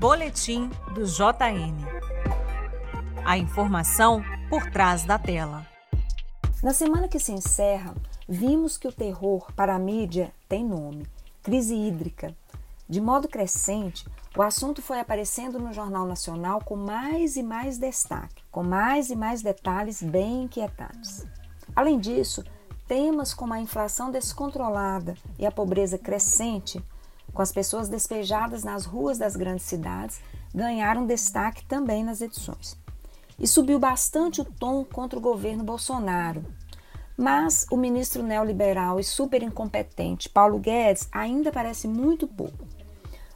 Boletim do JN. A informação por trás da tela. Na semana que se encerra, vimos que o terror para a mídia tem nome: crise hídrica. De modo crescente, o assunto foi aparecendo no Jornal Nacional com mais e mais destaque, com mais e mais detalhes bem inquietantes. Além disso, temas como a inflação descontrolada e a pobreza crescente, com as pessoas despejadas nas ruas das grandes cidades, ganharam destaque também nas edições. E subiu bastante o tom contra o governo Bolsonaro. Mas o ministro neoliberal e super incompetente Paulo Guedes ainda parece muito pouco.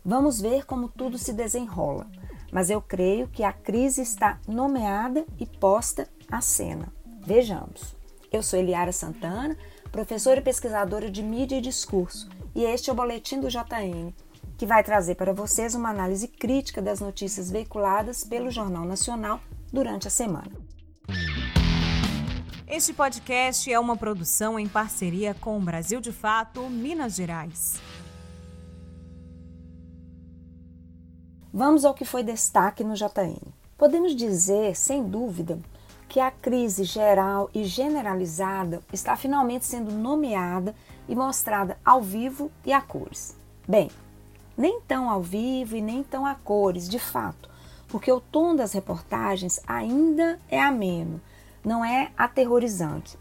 Vamos ver como tudo se desenrola, mas eu creio que a crise está nomeada e posta à cena. Vejamos. Eu sou Eliara Santana, professora e pesquisadora de mídia e discurso, e este é o Boletim do JN, que vai trazer para vocês uma análise crítica das notícias veiculadas pelo Jornal Nacional durante a semana. Este podcast é uma produção em parceria com o Brasil de Fato, Minas Gerais. Vamos ao que foi destaque no JN. Podemos dizer, sem dúvida, que a crise geral e generalizada está finalmente sendo nomeada e mostrada ao vivo e a cores. Bem, nem tão ao vivo e nem tão a cores, de fato, porque o tom das reportagens ainda é ameno, não é aterrorizante.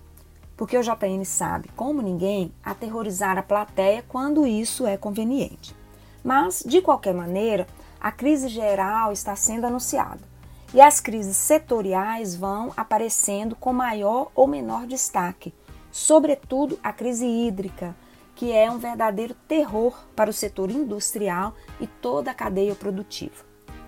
Porque o JN sabe, como ninguém, aterrorizar a plateia quando isso é conveniente. Mas, de qualquer maneira, a crise geral está sendo anunciada e as crises setoriais vão aparecendo com maior ou menor destaque, sobretudo a crise hídrica, que é um verdadeiro terror para o setor industrial e toda a cadeia produtiva.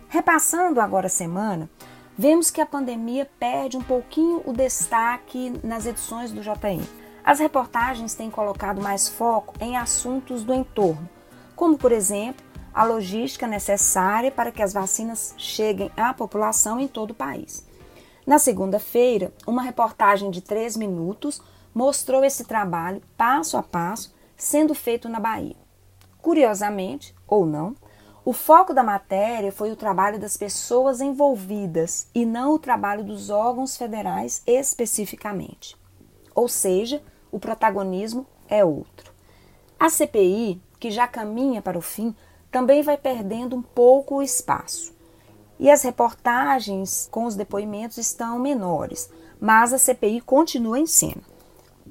Repassando agora a semana, vemos que a pandemia perde um pouquinho o destaque nas edições do JN. As reportagens têm colocado mais foco em assuntos do entorno, como por exemplo a logística necessária para que as vacinas cheguem à população em todo o país. Na segunda-feira, uma reportagem de três minutos mostrou esse trabalho passo a passo sendo feito na Bahia. Curiosamente, ou não, o foco da matéria foi o trabalho das pessoas envolvidas e não o trabalho dos órgãos federais especificamente. Ou seja, o protagonismo é outro. A CPI, que já caminha para o fim, também vai perdendo um pouco o espaço. E as reportagens com os depoimentos estão menores, mas a CPI continua em cena.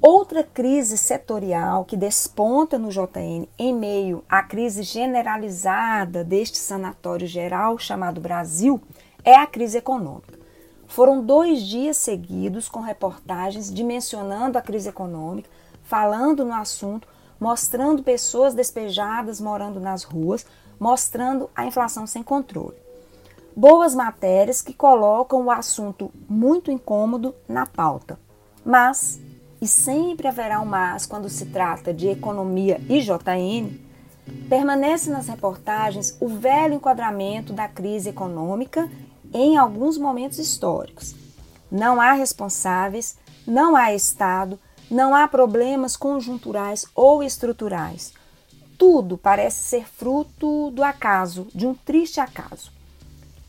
Outra crise setorial que desponta no JN em meio à crise generalizada deste sanatório geral chamado Brasil é a crise econômica. Foram dois dias seguidos com reportagens dimensionando a crise econômica, falando no assunto, mostrando pessoas despejadas morando nas ruas, mostrando a inflação sem controle. Boas matérias que colocam o assunto muito incômodo na pauta. Mas, e sempre haverá um mas quando se trata de economia e JN, permanece nas reportagens o velho enquadramento da crise econômica em alguns momentos históricos. Não há responsáveis, não há Estado, não há problemas conjunturais ou estruturais. Tudo parece ser fruto do acaso, de um triste acaso.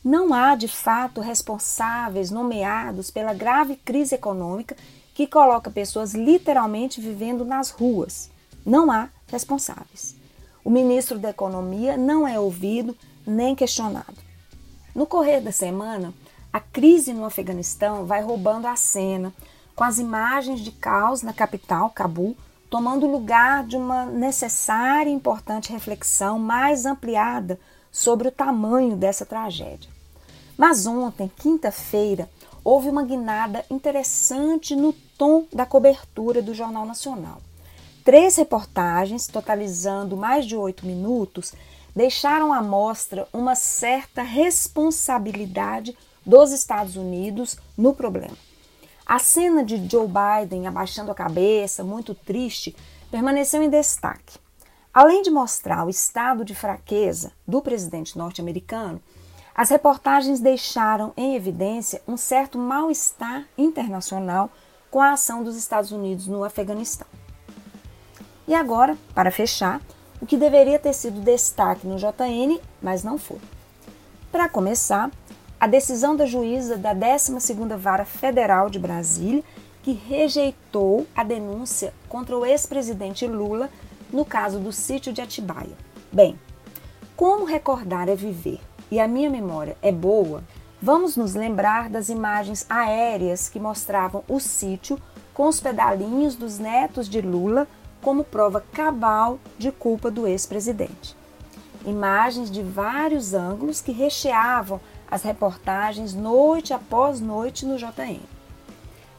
Não há, de fato, responsáveis nomeados pela grave crise econômica que coloca pessoas literalmente vivendo nas ruas. Não há responsáveis. O ministro da Economia não é ouvido nem questionado. No correr da semana, a crise no Afeganistão vai roubando a cena, com as imagens de caos na capital, Cabul, tomando lugar de uma necessária e importante reflexão mais ampliada sobre o tamanho dessa tragédia. Mas ontem, quinta-feira, houve uma guinada interessante no tom da cobertura do Jornal Nacional. Três reportagens, totalizando mais de oito minutos, deixaram à mostra uma certa responsabilidade dos Estados Unidos no problema. A cena de Joe Biden abaixando a cabeça, muito triste, permaneceu em destaque. Além de mostrar o estado de fraqueza do presidente norte-americano, as reportagens deixaram em evidência um certo mal-estar internacional com a ação dos Estados Unidos no Afeganistão. E agora, para fechar, o que deveria ter sido destaque no JN, mas não foi. Para começar, a decisão da juíza da 12ª Vara Federal de Brasília, que rejeitou a denúncia contra o ex-presidente Lula no caso do sítio de Atibaia. Bem, como recordar é viver e a minha memória é boa, vamos nos lembrar das imagens aéreas que mostravam o sítio com os pedalinhos dos netos de Lula como prova cabal de culpa do ex-presidente. Imagens de vários ângulos que recheavam as reportagens noite após noite no JN.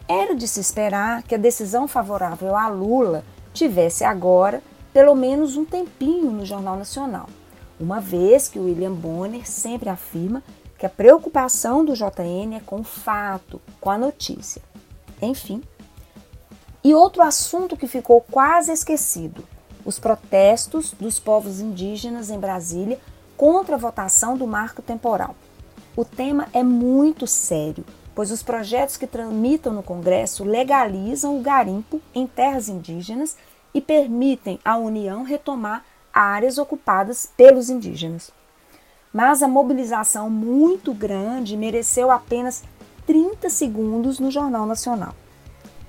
Era de se esperar que a decisão favorável a Lula tivesse agora pelo menos um tempinho no Jornal Nacional, uma vez que William Bonner sempre afirma que a preocupação do JN é com o fato, com a notícia. Enfim. E outro assunto que ficou quase esquecido: os protestos dos povos indígenas em Brasília contra a votação do marco temporal. O tema é muito sério, pois os projetos que tramitam no Congresso legalizam o garimpo em terras indígenas e permitem à União retomar áreas ocupadas pelos indígenas. Mas a mobilização muito grande mereceu apenas 30 segundos no Jornal Nacional.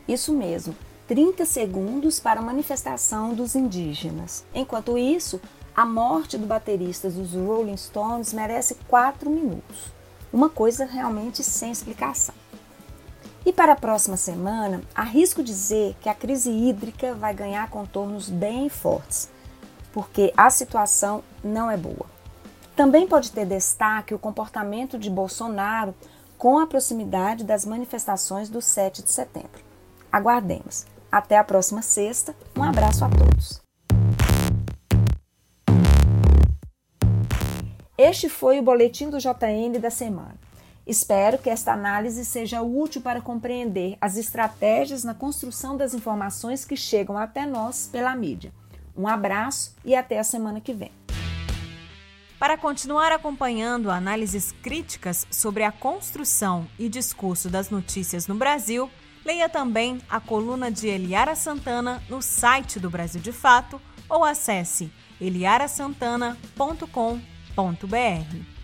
Isso mesmo, 30 segundos para a manifestação dos indígenas. Enquanto isso, a morte do baterista dos Rolling Stones merece 4 minutos. Uma coisa realmente sem explicação. E para a próxima semana, arrisco dizer que a crise hídrica vai ganhar contornos bem fortes, porque a situação não é boa. Também pode ter destaque o comportamento de Bolsonaro com a proximidade das manifestações do 7 de setembro. Aguardemos. Até a próxima sexta. Um abraço a todos. Este foi o boletim do JN da semana. Espero que esta análise seja útil para compreender as estratégias na construção das informações que chegam até nós pela mídia. Um abraço e até a semana que vem. Para continuar acompanhando análises críticas sobre a construção e discurso das notícias no Brasil, leia também a coluna de Eliara Santana no site do Brasil de Fato ou acesse eliarasantana.com.br www.cultura.br.